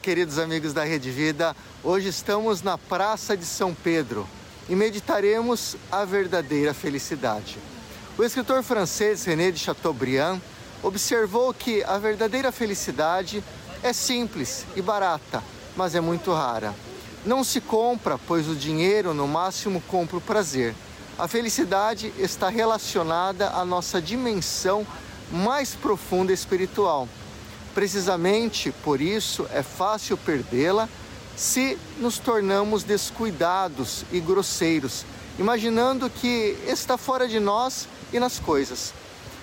queridos amigos da Rede Vida. Hoje estamos na Praça de São Pedro e meditaremos a verdadeira felicidade. O escritor francês René de Chateaubriand observou que a verdadeira felicidade é simples e barata, mas é muito rara. Não se compra, pois o dinheiro no máximo compra o prazer. A felicidade está relacionada à nossa dimensão mais profunda espiritual. Precisamente por isso é fácil perdê-la se nos tornamos descuidados e grosseiros, imaginando que está fora de nós e nas coisas.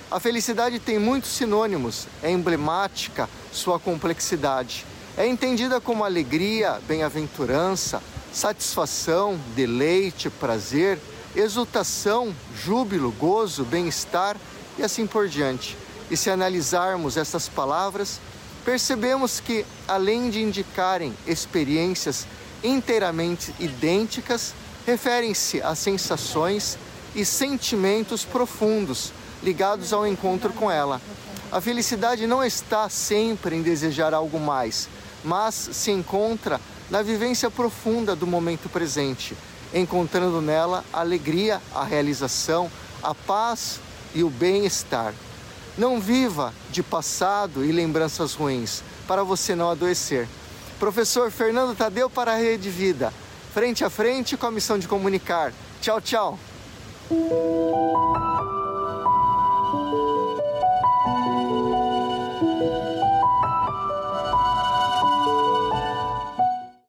A felicidade tem muitos sinônimos, é emblemática sua complexidade. É entendida como alegria, bem-aventurança, satisfação, deleite, prazer, exultação, júbilo, gozo, bem-estar e assim por diante. E se analisarmos essas palavras, percebemos que, além de indicarem experiências inteiramente idênticas, referem-se a sensações e sentimentos profundos ligados ao encontro com ela. A felicidade não está sempre em desejar algo mais, mas se encontra na vivência profunda do momento presente, encontrando nela a alegria, a realização, a paz e o bem-estar. Não viva de passado e lembranças ruins, para você não adoecer. Professor Fernando Tadeu para a Rede Vida. Frente a frente com a missão de comunicar. Tchau, tchau.